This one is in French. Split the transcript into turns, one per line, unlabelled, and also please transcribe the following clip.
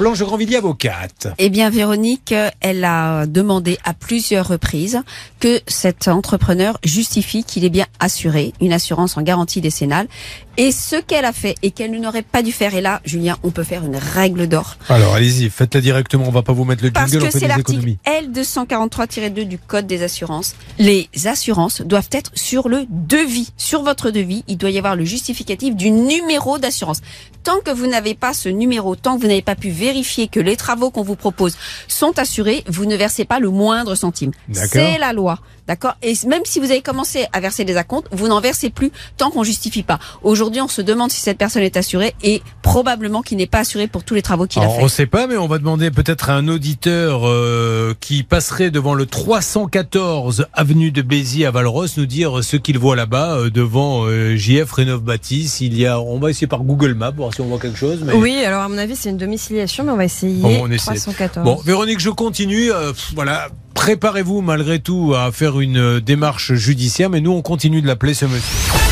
Blanche Grandvilliers, avocate.
Eh bien, Véronique, elle a demandé à plusieurs reprises que cet entrepreneur justifie qu'il est bien assuré, une assurance en garantie décennale. Et ce qu'elle a fait et qu'elle n'aurait pas dû faire, et là, Julien, on peut faire une règle d'or.
Alors, allez-y, faites-la directement, on va pas vous mettre le
Parce
jingle, on
que
fait
c'est l'article
économies.
L243-2 du Code des assurances. Les assurances doivent être sur le devis. Sur votre devis, il doit y avoir le justificatif du numéro d'assurance. Tant que vous n'avez pas ce numéro, tant que vous n'avez pas pu vérifier que les travaux qu'on vous propose sont assurés, vous ne versez pas le moindre centime. C'est la loi. D'accord? Et même si vous avez commencé à verser des acomptes, vous n'en versez plus tant qu'on justifie pas. Aujourd'hui, on se demande si cette personne est assurée et probablement qu'il n'est pas assuré pour tous les travaux qu'il a fait.
on sait pas, mais on va demander peut-être à un auditeur euh, qui passerait devant le 314 avenue de Béziers à Valros nous dire ce qu'il voit là-bas euh, devant euh, JF Rénov Bâtisse. Il y a, on va essayer par Google Maps voir si on voit quelque chose. Mais...
Oui, alors à mon avis, c'est une domiciliation, mais on va essayer.
Bon, on essaie.
314.
Bon, Véronique, je continue. Euh, pff, voilà, préparez-vous malgré tout à faire une euh, démarche judiciaire, mais nous, on continue de l'appeler ce monsieur.